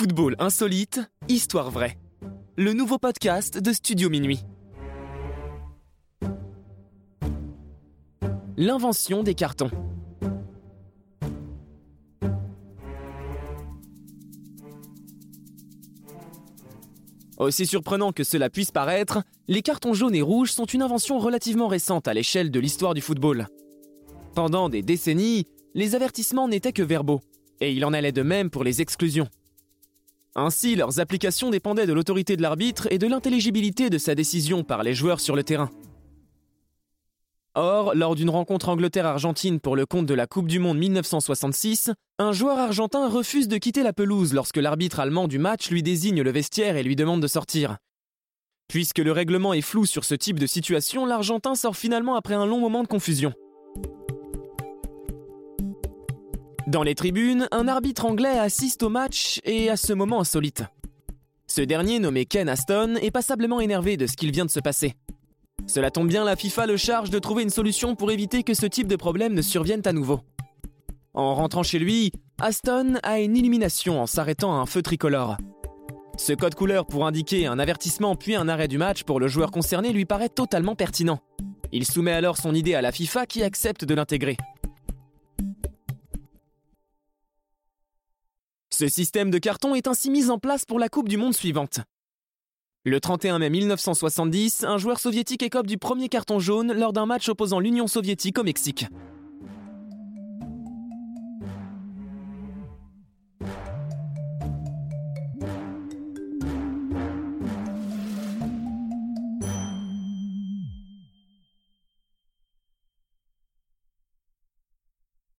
Football insolite, histoire vraie. Le nouveau podcast de Studio Minuit. L'invention des cartons. Aussi surprenant que cela puisse paraître, les cartons jaunes et rouges sont une invention relativement récente à l'échelle de l'histoire du football. Pendant des décennies, les avertissements n'étaient que verbaux, et il en allait de même pour les exclusions. Ainsi, leurs applications dépendaient de l'autorité de l'arbitre et de l'intelligibilité de sa décision par les joueurs sur le terrain. Or, lors d'une rencontre Angleterre-Argentine pour le compte de la Coupe du Monde 1966, un joueur argentin refuse de quitter la pelouse lorsque l'arbitre allemand du match lui désigne le vestiaire et lui demande de sortir. Puisque le règlement est flou sur ce type de situation, l'Argentin sort finalement après un long moment de confusion. Dans les tribunes, un arbitre anglais assiste au match et à ce moment insolite. Ce dernier, nommé Ken Aston, est passablement énervé de ce qu'il vient de se passer. Cela tombe bien, la FIFA le charge de trouver une solution pour éviter que ce type de problème ne survienne à nouveau. En rentrant chez lui, Aston a une illumination en s'arrêtant à un feu tricolore. Ce code couleur pour indiquer un avertissement puis un arrêt du match pour le joueur concerné lui paraît totalement pertinent. Il soumet alors son idée à la FIFA qui accepte de l'intégrer. Ce système de carton est ainsi mis en place pour la Coupe du Monde suivante. Le 31 mai 1970, un joueur soviétique écope du premier carton jaune lors d'un match opposant l'Union soviétique au Mexique.